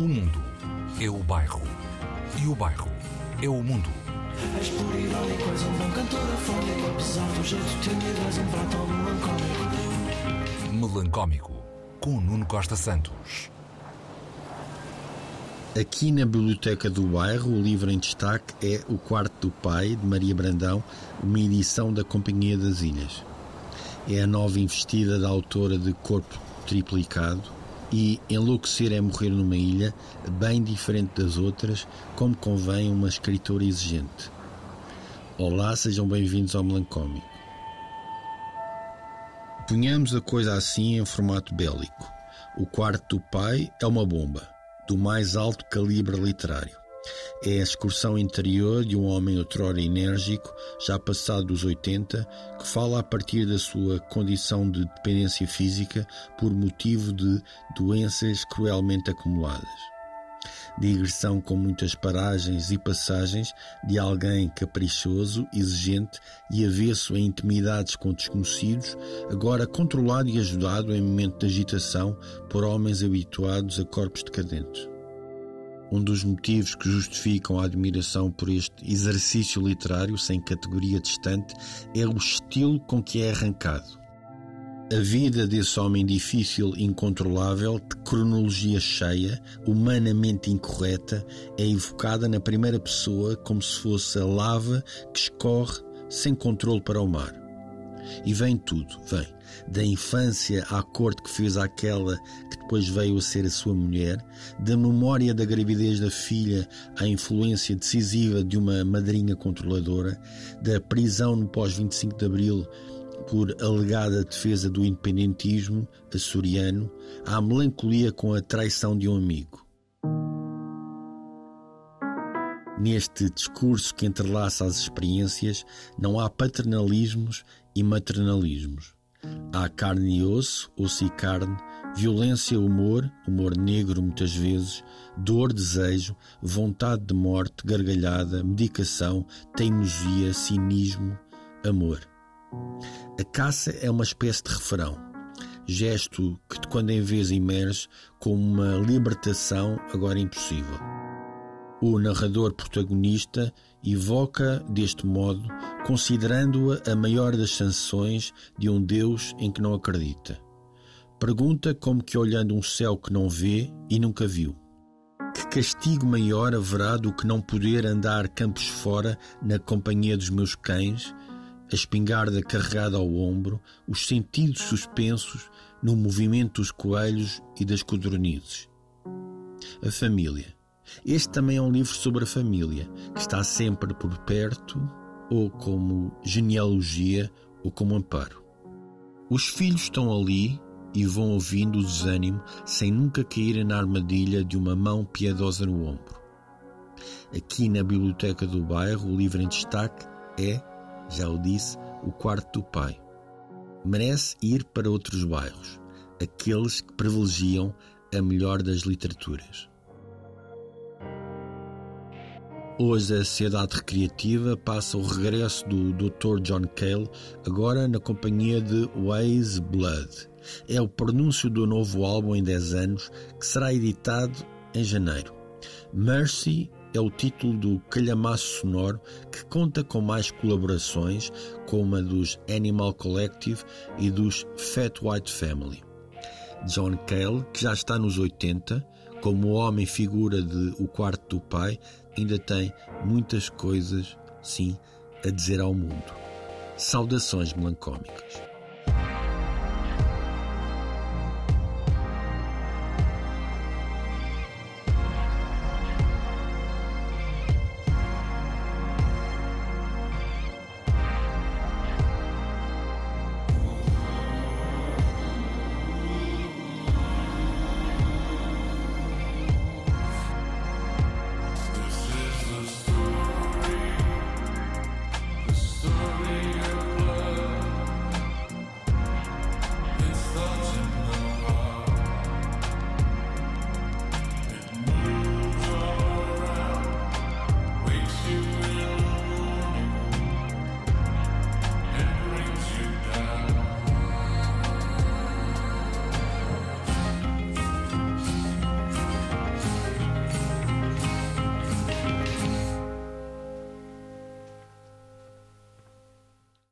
O mundo é o bairro. E o bairro é o mundo. És puro irónico, és um bom cantor afónico Apesar do jeito tímido, és um prato melancólico Melancómico, com Nuno Costa Santos. Aqui na Biblioteca do Bairro, o livro em destaque é O Quarto do Pai, de Maria Brandão, uma edição da Companhia das Ilhas. É a nova investida da autora de Corpo Triplicado e Enlouquecer é Morrer numa Ilha, bem diferente das outras, como convém uma escritora exigente. Olá, sejam bem-vindos ao Melancómico. Punhamos a coisa assim em formato bélico. O Quarto do Pai é uma bomba do mais alto calibre literário. É a excursão interior de um homem outrora enérgico, já passado dos 80, que fala a partir da sua condição de dependência física por motivo de doenças cruelmente acumuladas. Digressão com muitas paragens e passagens de alguém caprichoso, exigente e avesso a intimidades com desconhecidos, agora controlado e ajudado em momento de agitação por homens habituados a corpos decadentes. Um dos motivos que justificam a admiração por este exercício literário sem categoria distante é o estilo com que é arrancado. A vida desse homem difícil, incontrolável, de cronologia cheia, humanamente incorreta, é evocada na primeira pessoa como se fosse a lava que escorre sem controle para o mar. E vem tudo, vem. Da infância à corte que fez aquela que depois veio a ser a sua mulher, da memória da gravidez da filha à influência decisiva de uma madrinha controladora, da prisão no pós-25 de Abril por alegada defesa do independentismo açoriano, à melancolia com a traição de um amigo. Neste discurso que entrelaça as experiências, não há paternalismos e maternalismos. Há carne e osso, osso e carne, violência, humor, humor negro muitas vezes, dor, desejo, vontade de morte, gargalhada, medicação, teimosia, cinismo, amor. A caça é uma espécie de refrão, gesto que de quando em vez emerge como uma libertação agora impossível. O narrador protagonista evoca deste modo, considerando-a a maior das sanções de um Deus em que não acredita. Pergunta como que olhando um céu que não vê e nunca viu. Que castigo maior haverá do que não poder andar campos fora na companhia dos meus cães, a espingarda carregada ao ombro, os sentidos suspensos no movimento dos coelhos e das codornizes. A família este também é um livro sobre a família, que está sempre por perto, ou como genealogia, ou como amparo. Os filhos estão ali e vão ouvindo o desânimo sem nunca caírem na armadilha de uma mão piedosa no ombro. Aqui na biblioteca do bairro, o livro em destaque é, já o disse, O Quarto do Pai. Merece ir para outros bairros, aqueles que privilegiam a melhor das literaturas. Hoje a Sociedade Recreativa passa o regresso do Dr. John Cale, agora na companhia de Waze Blood. É o pronúncio do novo álbum em 10 anos, que será editado em janeiro. Mercy é o título do calhamaço sonoro que conta com mais colaborações, como a dos Animal Collective e dos Fat White Family. John Cale, que já está nos 80, como o homem figura de O Quarto do Pai, ainda tem muitas coisas, sim, a dizer ao mundo. Saudações melancómicas.